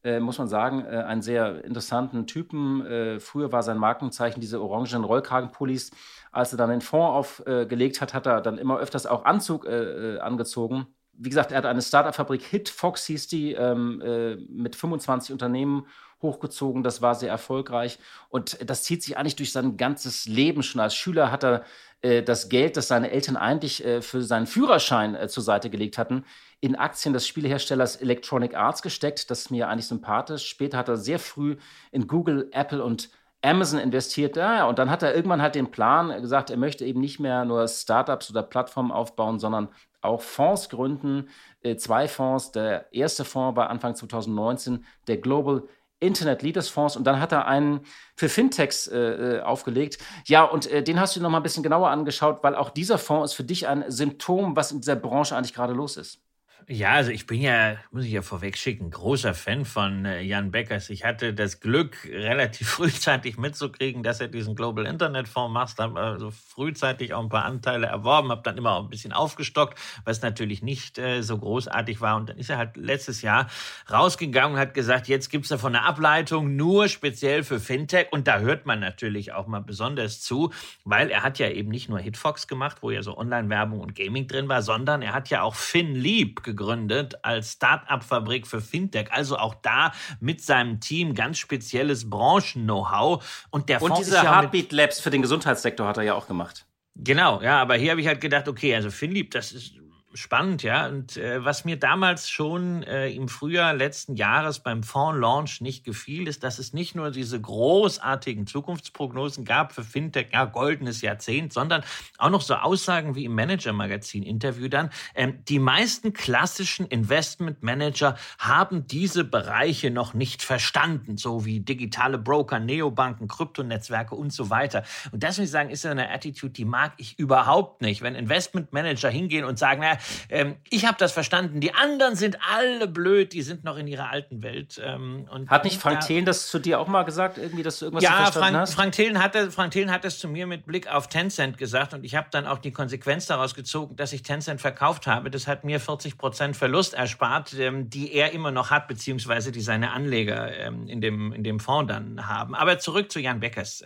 äh, muss man sagen, äh, einen sehr interessanten Typen. Äh, früher war sein Markenzeichen diese orangen Rollkragenpullis. Als er dann den Fonds aufgelegt hat, hat er dann immer öfters auch Anzug äh, angezogen wie gesagt, er hat eine Startup-Fabrik, Hitfox hieß die, ähm, äh, mit 25 Unternehmen hochgezogen. Das war sehr erfolgreich. Und das zieht sich eigentlich durch sein ganzes Leben schon. Als Schüler hat er äh, das Geld, das seine Eltern eigentlich äh, für seinen Führerschein äh, zur Seite gelegt hatten, in Aktien des Spieleherstellers Electronic Arts gesteckt. Das ist mir eigentlich sympathisch. Später hat er sehr früh in Google, Apple und Amazon investiert. Ja, und dann hat er irgendwann halt den Plan gesagt, er möchte eben nicht mehr nur Startups oder Plattformen aufbauen, sondern auch Fonds gründen. Äh, zwei Fonds. Der erste Fonds war Anfang 2019 der Global Internet Leaders Fonds und dann hat er einen für Fintechs äh, äh, aufgelegt. Ja, und äh, den hast du noch mal ein bisschen genauer angeschaut, weil auch dieser Fonds ist für dich ein Symptom, was in dieser Branche eigentlich gerade los ist. Ja, also ich bin ja, muss ich ja vorweg schicken, großer Fan von äh, Jan Beckers. Ich hatte das Glück, relativ frühzeitig mitzukriegen, dass er diesen Global Internet Fonds macht. Habe also frühzeitig auch ein paar Anteile erworben, habe dann immer auch ein bisschen aufgestockt, was natürlich nicht äh, so großartig war. Und dann ist er halt letztes Jahr rausgegangen und hat gesagt, jetzt gibt's davon eine Ableitung nur speziell für Fintech. Und da hört man natürlich auch mal besonders zu, weil er hat ja eben nicht nur Hitfox gemacht, wo ja so Online-Werbung und Gaming drin war, sondern er hat ja auch FinLeap gegründet als Start-up-Fabrik für Fintech. Also auch da mit seinem Team ganz spezielles Branchen-Know-how. Und der Und diese ja Heartbeat Labs für den Gesundheitssektor hat er ja auch gemacht. Genau, ja, aber hier habe ich halt gedacht, okay, also FinLeap, das ist spannend, ja. Und äh, was mir damals schon äh, im Frühjahr letzten Jahres beim Fonds-Launch nicht gefiel, ist, dass es nicht nur diese großartigen Zukunftsprognosen gab für Fintech, ja, goldenes Jahrzehnt, sondern auch noch so Aussagen wie im Manager-Magazin-Interview dann. Ähm, die meisten klassischen Investment-Manager haben diese Bereiche noch nicht verstanden, so wie digitale Broker, Neobanken, Kryptonetzwerke und so weiter. Und das muss ich sagen, ist ja eine Attitude, die mag ich überhaupt nicht. Wenn Investment-Manager hingehen und sagen, naja, ähm, ich habe das verstanden. Die anderen sind alle blöd, die sind noch in ihrer alten Welt. Ähm, und hat nicht Frank ja, Thelen das zu dir auch mal gesagt, irgendwie, dass du irgendwas ja, verstanden Frank, hast? Frank Thelen, hatte, Frank Thelen hat das zu mir mit Blick auf Tencent gesagt und ich habe dann auch die Konsequenz daraus gezogen, dass ich Tencent verkauft habe. Das hat mir 40 Prozent Verlust erspart, ähm, die er immer noch hat, beziehungsweise die seine Anleger ähm, in, dem, in dem Fonds dann haben. Aber zurück zu Jan Beckers.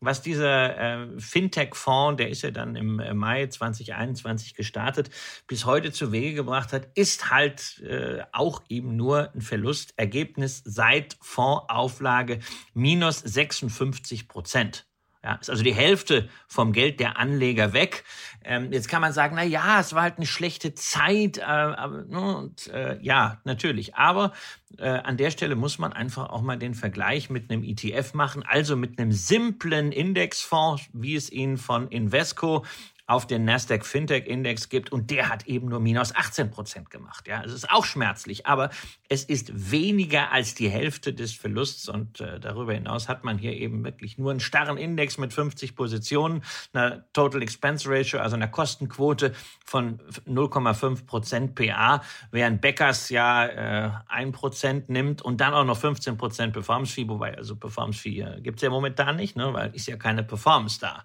Was dieser äh, Fintech-Fonds, der ist ja dann im äh, Mai 2021 gestartet, bis heute zu Wege gebracht hat, ist halt äh, auch eben nur ein Verlustergebnis seit Fondsauflage minus 56 Prozent. Ja, ist also die Hälfte vom Geld der Anleger weg. Ähm, jetzt kann man sagen, na ja, es war halt eine schlechte Zeit. Äh, ne, und, äh, ja, natürlich. Aber äh, an der Stelle muss man einfach auch mal den Vergleich mit einem ETF machen, also mit einem simplen Indexfonds, wie es ihn von Invesco auf den Nasdaq Fintech Index gibt und der hat eben nur minus 18 Prozent gemacht. Ja, es ist auch schmerzlich, aber es ist weniger als die Hälfte des Verlusts und äh, darüber hinaus hat man hier eben wirklich nur einen starren Index mit 50 Positionen, einer Total Expense Ratio, also einer Kostenquote von 0,5 Prozent PA, während Beckers ja äh, 1 Prozent nimmt und dann auch noch 15 Prozent Performance Fee, wobei also Performance Fee äh, gibt es ja momentan nicht, ne, weil ist ja keine Performance da.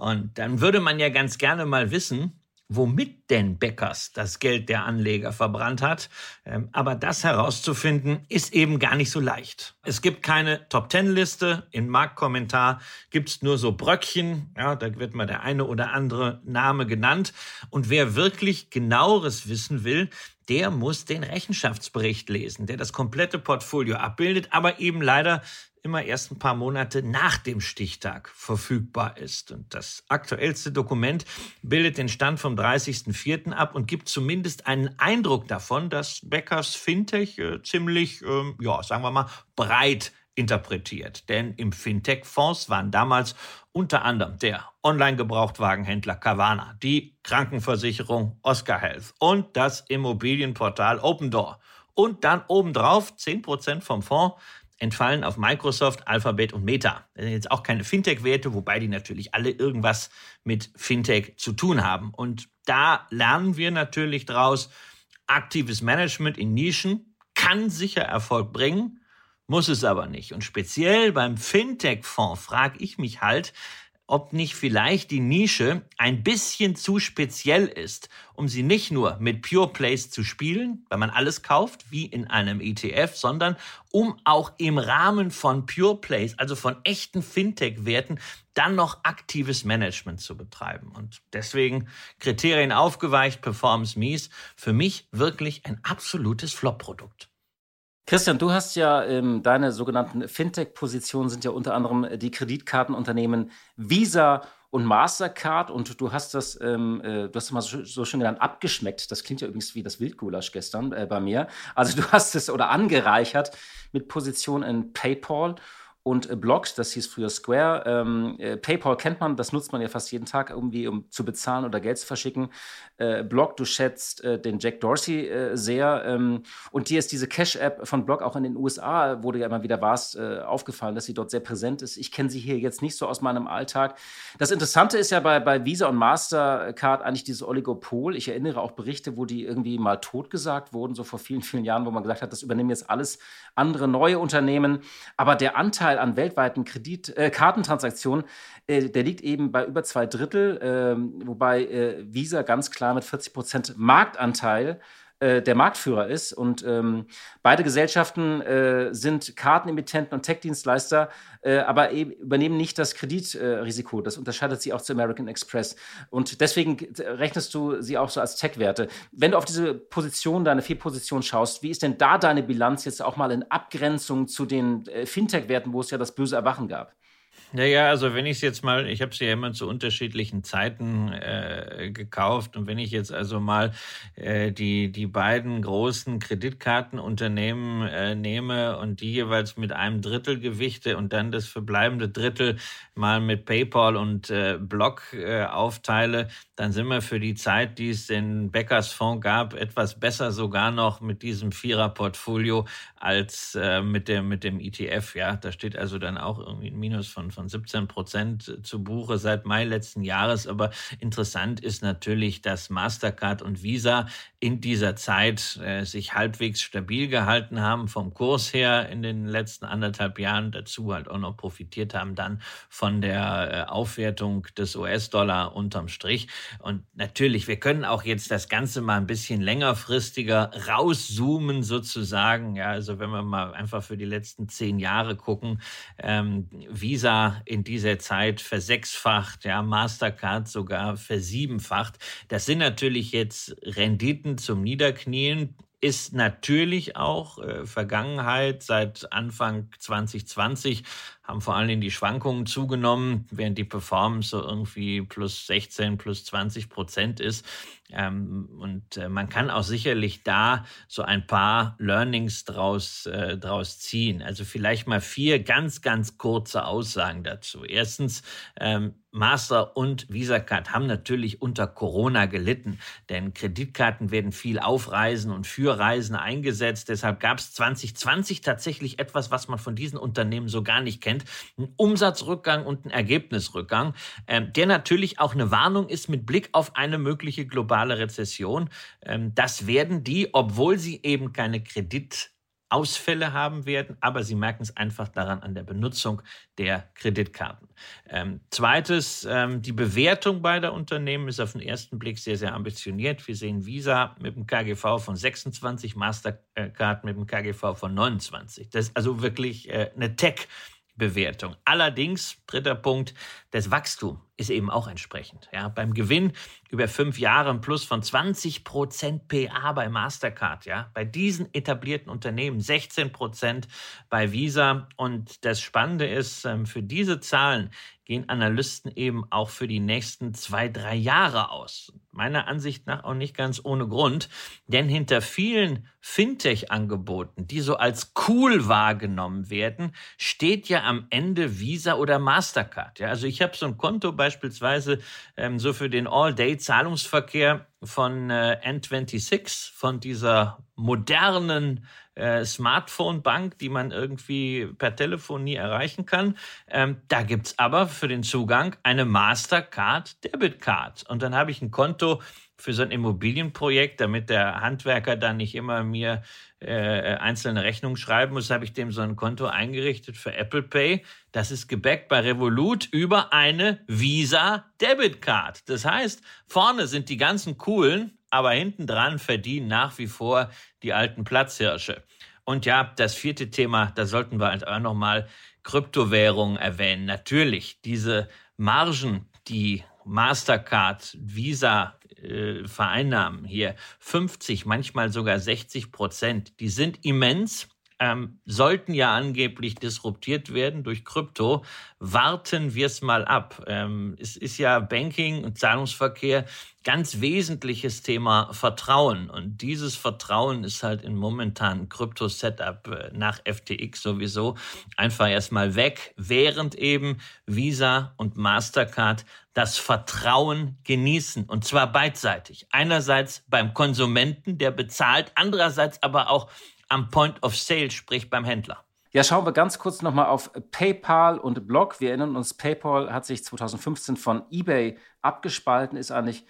Und dann würde man ja ganz gerne mal wissen, womit denn Beckers das Geld der Anleger verbrannt hat. Ähm, aber das herauszufinden, ist eben gar nicht so leicht. Es gibt keine Top-Ten-Liste. Im Marktkommentar gibt es nur so Bröckchen. Ja, da wird mal der eine oder andere Name genannt. Und wer wirklich genaueres wissen will, der muss den Rechenschaftsbericht lesen, der das komplette Portfolio abbildet, aber eben leider immer erst ein paar Monate nach dem Stichtag verfügbar ist. Und das aktuellste Dokument bildet den Stand vom 30.04. ab und gibt zumindest einen Eindruck davon, dass Beckers Fintech äh, ziemlich, äh, ja, sagen wir mal, breit interpretiert. Denn im Fintech-Fonds waren damals unter anderem der Online-Gebrauchtwagenhändler Carvana, die Krankenversicherung Oscar Health und das Immobilienportal Open Door. Und dann obendrauf 10% vom Fonds entfallen auf Microsoft, Alphabet und Meta. Das sind jetzt auch keine Fintech-Werte, wobei die natürlich alle irgendwas mit Fintech zu tun haben. Und da lernen wir natürlich draus, aktives Management in Nischen kann sicher Erfolg bringen, muss es aber nicht. Und speziell beim Fintech-Fonds frage ich mich halt, ob nicht vielleicht die Nische ein bisschen zu speziell ist, um sie nicht nur mit Pure Plays zu spielen, weil man alles kauft, wie in einem ETF, sondern um auch im Rahmen von Pure Plays, also von echten Fintech-Werten, dann noch aktives Management zu betreiben. Und deswegen Kriterien aufgeweicht, Performance mies, für mich wirklich ein absolutes Flop-Produkt. Christian, du hast ja ähm, deine sogenannten Fintech-Positionen sind ja unter anderem die Kreditkartenunternehmen Visa und Mastercard und du hast das, ähm, äh, du hast mal so, so, schön genannt, abgeschmeckt. Das klingt ja übrigens wie das Wildgulasch gestern äh, bei mir. Also du hast es oder angereichert mit Positionen in PayPal und äh, Blocked, das hieß früher Square. Ähm, äh, PayPal kennt man, das nutzt man ja fast jeden Tag irgendwie, um zu bezahlen oder Geld zu verschicken. Äh, Block, du schätzt äh, den Jack Dorsey äh, sehr. Ähm, und dir ist diese Cash-App von Block auch in den USA, du ja immer wieder warst, äh, aufgefallen, dass sie dort sehr präsent ist. Ich kenne sie hier jetzt nicht so aus meinem Alltag. Das Interessante ist ja bei, bei Visa und Mastercard eigentlich dieses Oligopol. Ich erinnere auch Berichte, wo die irgendwie mal totgesagt wurden, so vor vielen, vielen Jahren, wo man gesagt hat, das übernehmen jetzt alles andere neue Unternehmen. Aber der Anteil an weltweiten Kredit, äh, Kartentransaktionen, äh, der liegt eben bei über zwei Drittel, äh, wobei äh, Visa ganz klar mit 40 Prozent Marktanteil äh, der Marktführer ist. Und ähm, beide Gesellschaften äh, sind Kartenemittenten und Tech-Dienstleister, äh, aber eben übernehmen nicht das Kreditrisiko. das unterscheidet sie auch zu American Express. Und deswegen rechnest du sie auch so als Tech-Werte. Wenn du auf diese Position, deine vier Positionen schaust, wie ist denn da deine Bilanz jetzt auch mal in Abgrenzung zu den äh, Fintech-Werten, wo es ja das böse Erwachen gab? Naja, also wenn ich es jetzt mal, ich habe sie ja immer zu unterschiedlichen Zeiten äh, gekauft und wenn ich jetzt also mal äh, die, die beiden großen Kreditkartenunternehmen äh, nehme und die jeweils mit einem Drittel Gewichte und dann das verbleibende Drittel mal mit PayPal und äh, Block äh, aufteile, dann sind wir für die Zeit, die es den Beckers Fonds gab, etwas besser sogar noch mit diesem Vierer-Portfolio als äh, mit, dem, mit dem ETF. Ja, da steht also dann auch irgendwie ein Minus von von, von 17 Prozent zu Buche seit Mai letzten Jahres. Aber interessant ist natürlich, dass Mastercard und Visa in dieser Zeit äh, sich halbwegs stabil gehalten haben vom Kurs her in den letzten anderthalb Jahren, dazu halt auch noch profitiert haben dann von der äh, Aufwertung des US-Dollar unterm Strich. Und natürlich, wir können auch jetzt das Ganze mal ein bisschen längerfristiger rauszoomen sozusagen. Ja, also wenn wir mal einfach für die letzten zehn Jahre gucken, ähm, Visa in dieser Zeit versechsfacht, ja, Mastercard sogar versiebenfacht. Das sind natürlich jetzt Renditen zum Niederknien ist natürlich auch äh, Vergangenheit. Seit Anfang 2020 haben vor allem die Schwankungen zugenommen, während die Performance so irgendwie plus 16, plus 20 Prozent ist. Ähm, und äh, man kann auch sicherlich da so ein paar Learnings draus, äh, draus ziehen. Also vielleicht mal vier ganz, ganz kurze Aussagen dazu. Erstens, ähm, Master und Visa Card haben natürlich unter Corona gelitten, denn Kreditkarten werden viel auf Reisen und für Reisen eingesetzt. Deshalb gab es 2020 tatsächlich etwas, was man von diesen Unternehmen so gar nicht kennt, einen Umsatzrückgang und einen Ergebnisrückgang, ähm, der natürlich auch eine Warnung ist mit Blick auf eine mögliche globale Rezession. Ähm, das werden die, obwohl sie eben keine Kredit Ausfälle haben werden, aber sie merken es einfach daran an der Benutzung der Kreditkarten. Ähm, zweites, ähm, die Bewertung beider Unternehmen ist auf den ersten Blick sehr, sehr ambitioniert. Wir sehen Visa mit dem KGV von 26, Mastercard mit dem KGV von 29. Das ist also wirklich äh, eine Tech- Bewertung. Allerdings, dritter Punkt, das Wachstum ist eben auch entsprechend. Ja, beim Gewinn über fünf Jahre ein Plus von 20 Prozent PA bei Mastercard. Ja, bei diesen etablierten Unternehmen 16 Prozent bei Visa. Und das Spannende ist, ähm, für diese Zahlen gehen Analysten eben auch für die nächsten zwei, drei Jahre aus. Meiner Ansicht nach auch nicht ganz ohne Grund, denn hinter vielen Fintech-Angeboten, die so als cool wahrgenommen werden, steht ja am Ende Visa oder Mastercard. Ja, also ich habe so ein Konto beispielsweise ähm, so für den All-Day-Zahlungsverkehr von äh, N26, von dieser modernen äh, Smartphone-Bank, die man irgendwie per Telefon nie erreichen kann. Ähm, da gibt's aber für den Zugang eine Mastercard Debit Card. Und dann habe ich ein Konto für so ein Immobilienprojekt, damit der Handwerker dann nicht immer mir äh, einzelne Rechnungen schreiben muss, habe ich dem so ein Konto eingerichtet für Apple Pay. Das ist gebackt bei Revolut über eine Visa Debit Card. Das heißt, vorne sind die ganzen coolen, aber hinten dran verdienen nach wie vor die alten Platzhirsche. Und ja, das vierte Thema, da sollten wir halt auch nochmal Kryptowährungen erwähnen. Natürlich, diese Margen, die Mastercard, Visa äh, vereinnahmen hier. 50, manchmal sogar 60 Prozent, die sind immens ähm, sollten ja angeblich disruptiert werden durch Krypto. Warten wir es mal ab. Ähm, es ist ja Banking und Zahlungsverkehr ganz wesentliches Thema Vertrauen. Und dieses Vertrauen ist halt im momentanen Krypto-Setup äh, nach FTX sowieso einfach erstmal weg, während eben Visa und Mastercard das Vertrauen genießen. Und zwar beidseitig. Einerseits beim Konsumenten, der bezahlt, andererseits aber auch am Point of Sale, sprich beim Händler. Ja, schauen wir ganz kurz nochmal auf PayPal und Block. Wir erinnern uns, PayPal hat sich 2015 von eBay abgespalten, ist eigentlich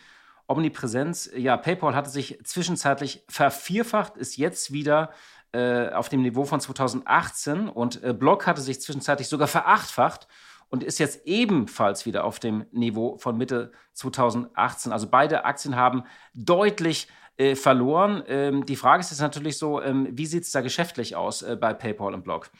Omnipräsenz. Ja, PayPal hatte sich zwischenzeitlich vervierfacht, ist jetzt wieder äh, auf dem Niveau von 2018 und äh, Block hatte sich zwischenzeitlich sogar verachtfacht und ist jetzt ebenfalls wieder auf dem Niveau von Mitte 2018. Also beide Aktien haben deutlich äh, verloren. Ähm, die Frage ist jetzt natürlich so, ähm, wie sieht es da geschäftlich aus äh, bei PayPal und Block?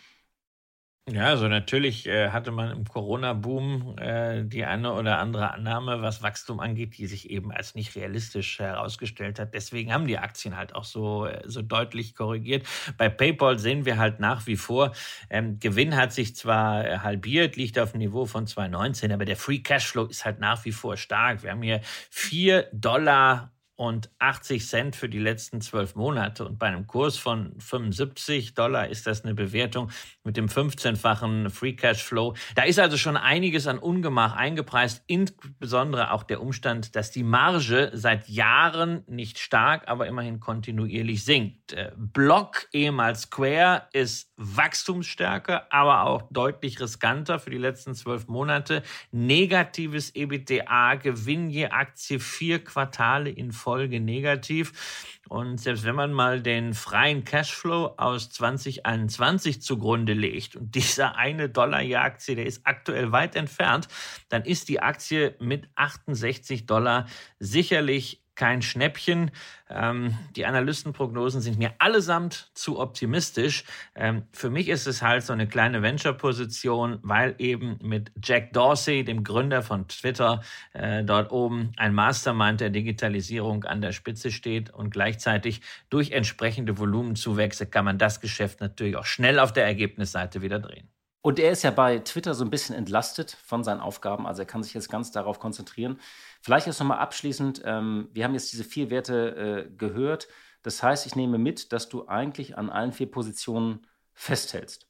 Ja, also natürlich äh, hatte man im Corona-Boom äh, die eine oder andere Annahme, was Wachstum angeht, die sich eben als nicht realistisch herausgestellt hat. Deswegen haben die Aktien halt auch so, äh, so deutlich korrigiert. Bei PayPal sehen wir halt nach wie vor, ähm, Gewinn hat sich zwar äh, halbiert, liegt auf dem Niveau von 2019, aber der Free Cashflow ist halt nach wie vor stark. Wir haben hier vier Dollar und 80 Cent für die letzten zwölf Monate. Und bei einem Kurs von 75 Dollar ist das eine Bewertung mit dem 15-fachen Free Cash Flow. Da ist also schon einiges an Ungemach eingepreist, insbesondere auch der Umstand, dass die Marge seit Jahren nicht stark, aber immerhin kontinuierlich sinkt. Äh, Block, ehemals Square, ist wachstumsstärker, aber auch deutlich riskanter für die letzten zwölf Monate. Negatives EBITDA, Gewinn je Aktie vier Quartale in Folge negativ. Und selbst wenn man mal den freien Cashflow aus 2021 zugrunde legt und dieser eine Dollar je Aktie, der ist aktuell weit entfernt, dann ist die Aktie mit 68 Dollar sicherlich kein Schnäppchen. Ähm, die Analystenprognosen sind mir allesamt zu optimistisch. Ähm, für mich ist es halt so eine kleine Venture-Position, weil eben mit Jack Dorsey, dem Gründer von Twitter, äh, dort oben ein Mastermind der Digitalisierung an der Spitze steht und gleichzeitig durch entsprechende Volumenzuwächse kann man das Geschäft natürlich auch schnell auf der Ergebnisseite wieder drehen. Und er ist ja bei Twitter so ein bisschen entlastet von seinen Aufgaben, also er kann sich jetzt ganz darauf konzentrieren. Vielleicht erst nochmal abschließend, ähm, wir haben jetzt diese vier Werte äh, gehört. Das heißt, ich nehme mit, dass du eigentlich an allen vier Positionen festhältst.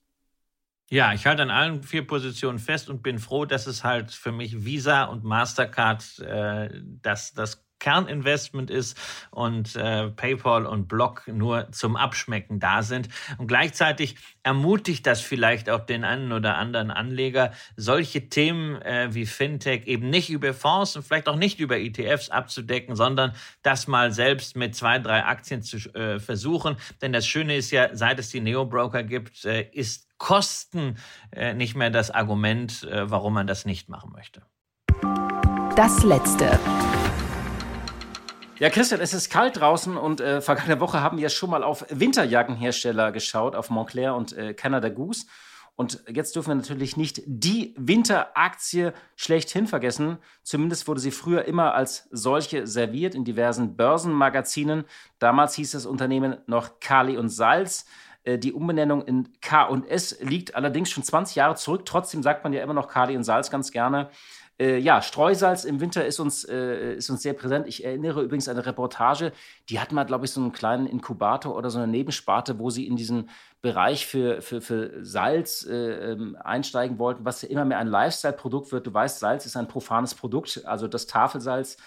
Ja, ich halte an allen vier Positionen fest und bin froh, dass es halt für mich Visa und Mastercard äh, das, das Kerninvestment ist und äh, PayPal und Block nur zum Abschmecken da sind. Und gleichzeitig ermutigt das vielleicht auch den einen oder anderen Anleger, solche Themen äh, wie Fintech eben nicht über Fonds und vielleicht auch nicht über ETFs abzudecken, sondern das mal selbst mit zwei, drei Aktien zu äh, versuchen. Denn das Schöne ist ja, seit es die Neo-Broker gibt, äh, ist Kosten äh, nicht mehr das Argument, äh, warum man das nicht machen möchte. Das letzte. Ja, Christian, es ist kalt draußen und äh, vergangene Woche haben wir schon mal auf Winterjackenhersteller geschaut, auf Montclair und äh, Canada Goose. Und jetzt dürfen wir natürlich nicht die Winteraktie schlechthin vergessen. Zumindest wurde sie früher immer als solche serviert in diversen Börsenmagazinen. Damals hieß das Unternehmen noch Kali und Salz. Äh, die Umbenennung in K&S liegt allerdings schon 20 Jahre zurück. Trotzdem sagt man ja immer noch Kali und Salz ganz gerne. Äh, ja, Streusalz im Winter ist uns, äh, ist uns sehr präsent. Ich erinnere übrigens an eine Reportage, die hatten mal, glaube ich, so einen kleinen Inkubator oder so eine Nebensparte, wo sie in diesen Bereich für, für, für Salz äh, ähm, einsteigen wollten, was ja immer mehr ein Lifestyle-Produkt wird. Du weißt, Salz ist ein profanes Produkt, also das Tafelsalz.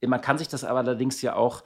Man kann sich das aber allerdings ja auch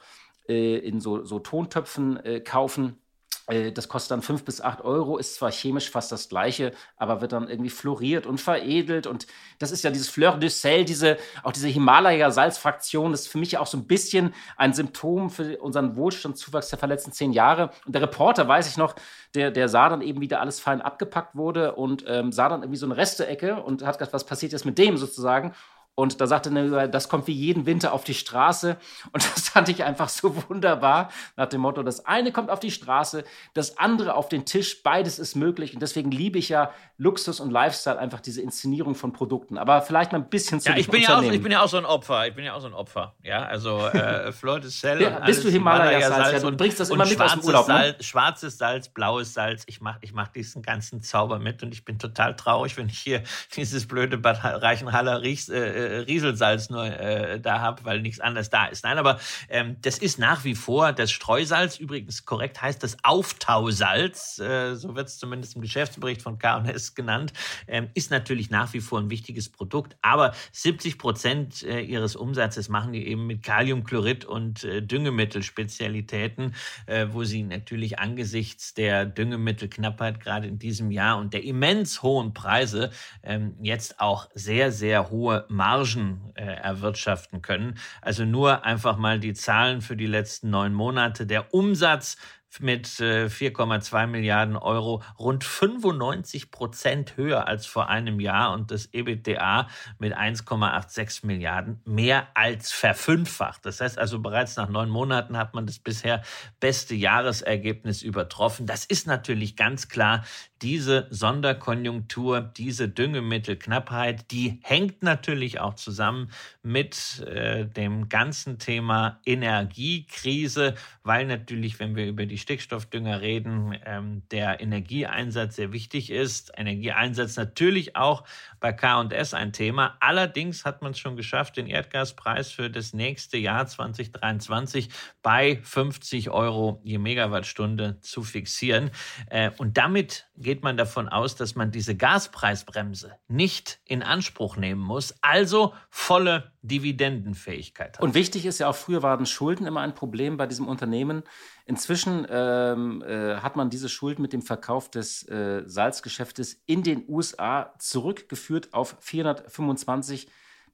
äh, in so, so Tontöpfen äh, kaufen äh, das kostet dann fünf bis acht Euro, ist zwar chemisch fast das gleiche, aber wird dann irgendwie floriert und veredelt. Und das ist ja dieses Fleur de Sel, diese, auch diese Himalaya-Salzfraktion, das ist für mich auch so ein bisschen ein Symptom für unseren Wohlstandszuwachs der verletzten zehn Jahre. Und der Reporter, weiß ich noch, der, der sah dann eben, wie da alles fein abgepackt wurde und ähm, sah dann irgendwie so eine Resteecke und hat gesagt, was passiert jetzt mit dem sozusagen? Und da sagte er, das kommt wie jeden Winter auf die Straße. Und das fand ich einfach so wunderbar, nach dem Motto, das eine kommt auf die Straße, das andere auf den Tisch, beides ist möglich. Und deswegen liebe ich ja Luxus und Lifestyle, einfach diese Inszenierung von Produkten. Aber vielleicht mal ein bisschen zu ja, ich bin ja auch, Ich bin ja auch so ein Opfer. Ich bin ja auch so ein Opfer. Ja, also äh, Fleur de Sel ja, Bist du Himalaya-Salz? Ja, du bringst das immer mit aus dem Urlaub, ne? Salz, Schwarzes Salz, blaues Salz. Ich mache ich mach diesen ganzen Zauber mit und ich bin total traurig, wenn ich hier dieses blöde Bad Reichenhaller Ries, äh, äh Rieselsalz nur äh, da habe, weil nichts anderes da ist. Nein, aber ähm, das ist nach wie vor das Streusalz. Übrigens korrekt heißt das Auftausalz. Äh, so wird es zumindest im Geschäftsbericht von K&S genannt. Ähm, ist natürlich nach wie vor ein wichtiges Produkt. Aber 70 Prozent äh, ihres Umsatzes machen die eben mit Kaliumchlorid und äh, Düngemittelspezialitäten, äh, wo sie natürlich angesichts der Düngemittelknappheit gerade in diesem Jahr und der immens hohen Preise ähm, jetzt auch sehr, sehr hohe Margen erwirtschaften können. Also nur einfach mal die Zahlen für die letzten neun Monate. Der Umsatz mit 4,2 äh, Milliarden Euro rund 95 Prozent höher als vor einem Jahr und das EBITDA mit 1,86 Milliarden mehr als verfünffacht. Das heißt also bereits nach neun Monaten hat man das bisher beste Jahresergebnis übertroffen. Das ist natürlich ganz klar diese Sonderkonjunktur, diese Düngemittelknappheit, die hängt natürlich auch zusammen mit äh, dem ganzen Thema Energiekrise, weil natürlich, wenn wir über die die Stickstoffdünger reden, ähm, der Energieeinsatz sehr wichtig ist. Energieeinsatz natürlich auch bei K&S ein Thema. Allerdings hat man es schon geschafft, den Erdgaspreis für das nächste Jahr 2023 bei 50 Euro je Megawattstunde zu fixieren. Äh, und damit geht man davon aus, dass man diese Gaspreisbremse nicht in Anspruch nehmen muss. Also volle Dividendenfähigkeit hat. Und wichtig ist ja auch, früher waren Schulden immer ein Problem bei diesem Unternehmen. Inzwischen ähm, äh, hat man diese Schulden mit dem Verkauf des äh, Salzgeschäftes in den USA zurückgeführt auf 425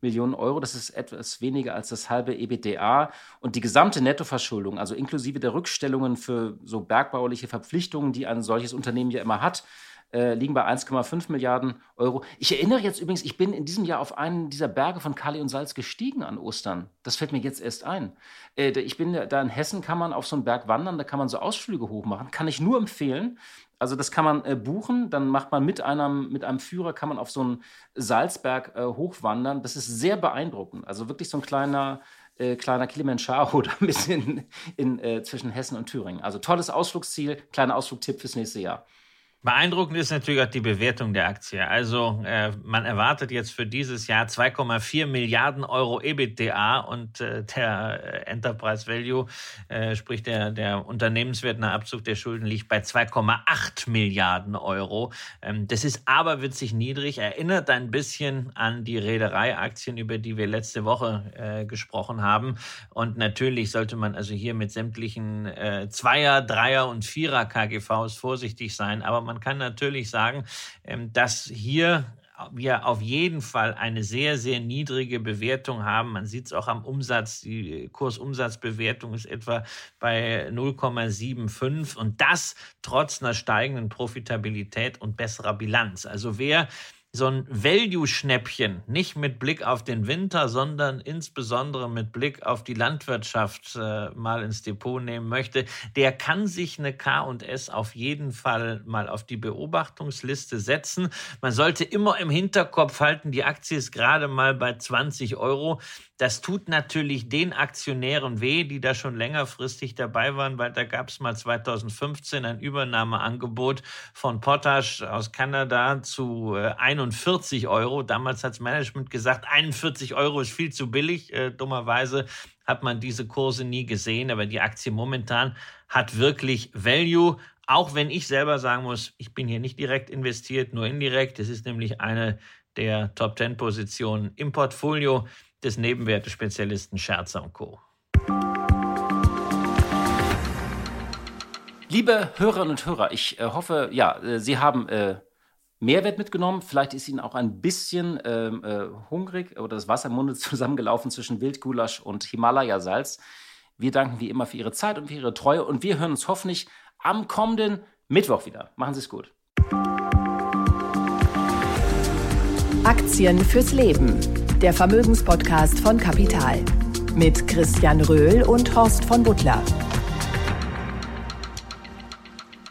Millionen Euro. Das ist etwas weniger als das halbe EBDA. Und die gesamte Nettoverschuldung, also inklusive der Rückstellungen für so bergbauliche Verpflichtungen, die ein solches Unternehmen ja immer hat, äh, liegen bei 1,5 Milliarden Euro. Ich erinnere jetzt übrigens, ich bin in diesem Jahr auf einen dieser Berge von Kali und Salz gestiegen an Ostern. Das fällt mir jetzt erst ein. Äh, ich bin da in Hessen, kann man auf so einen Berg wandern, da kann man so Ausflüge hochmachen. Kann ich nur empfehlen. Also das kann man äh, buchen, dann macht man mit einem, mit einem Führer, kann man auf so einen Salzberg äh, hochwandern. Das ist sehr beeindruckend. Also wirklich so ein kleiner, äh, kleiner Kilimanjaro da ein bisschen in, in, zwischen Hessen und Thüringen. Also tolles Ausflugsziel, kleiner Ausflugtipp fürs nächste Jahr. Beeindruckend ist natürlich auch die Bewertung der Aktie. Also äh, man erwartet jetzt für dieses Jahr 2,4 Milliarden Euro EBITDA und äh, der Enterprise Value, äh, sprich der, der Unternehmenswert nach Abzug der Schulden, liegt bei 2,8 Milliarden Euro. Ähm, das ist aberwitzig niedrig, erinnert ein bisschen an die Reedereiaktien, über die wir letzte Woche äh, gesprochen haben. Und natürlich sollte man also hier mit sämtlichen äh, Zweier, Dreier und Vierer KGVs vorsichtig sein. Aber man man kann natürlich sagen, ähm, dass hier wir auf jeden Fall eine sehr, sehr niedrige Bewertung haben. Man sieht es auch am Umsatz. Die Kursumsatzbewertung ist etwa bei 0,75 und das trotz einer steigenden Profitabilität und besserer Bilanz. Also wer so ein Value-Schnäppchen, nicht mit Blick auf den Winter, sondern insbesondere mit Blick auf die Landwirtschaft äh, mal ins Depot nehmen möchte, der kann sich eine KS auf jeden Fall mal auf die Beobachtungsliste setzen. Man sollte immer im Hinterkopf halten, die Aktie ist gerade mal bei 20 Euro. Das tut natürlich den Aktionären weh, die da schon längerfristig dabei waren, weil da gab es mal 2015 ein Übernahmeangebot von Potash aus Kanada zu äh, 49 Euro. Damals hat das Management gesagt, 41 Euro ist viel zu billig. Äh, dummerweise hat man diese Kurse nie gesehen, aber die Aktie momentan hat wirklich Value. Auch wenn ich selber sagen muss, ich bin hier nicht direkt investiert, nur indirekt. Es ist nämlich eine der Top 10 Positionen im Portfolio des Nebenwertespezialisten Scherzer Co. Liebe Hörerinnen und Hörer, ich äh, hoffe, ja, äh, Sie haben äh, Mehrwert mitgenommen. Vielleicht ist Ihnen auch ein bisschen ähm, äh, hungrig oder das Wasser im Munde zusammengelaufen zwischen Wildgulasch und Himalaya-Salz. Wir danken wie immer für Ihre Zeit und für Ihre Treue und wir hören uns hoffentlich am kommenden Mittwoch wieder. Machen Sie es gut. Aktien fürs Leben der Vermögenspodcast von Kapital. Mit Christian Röhl und Horst von Butler.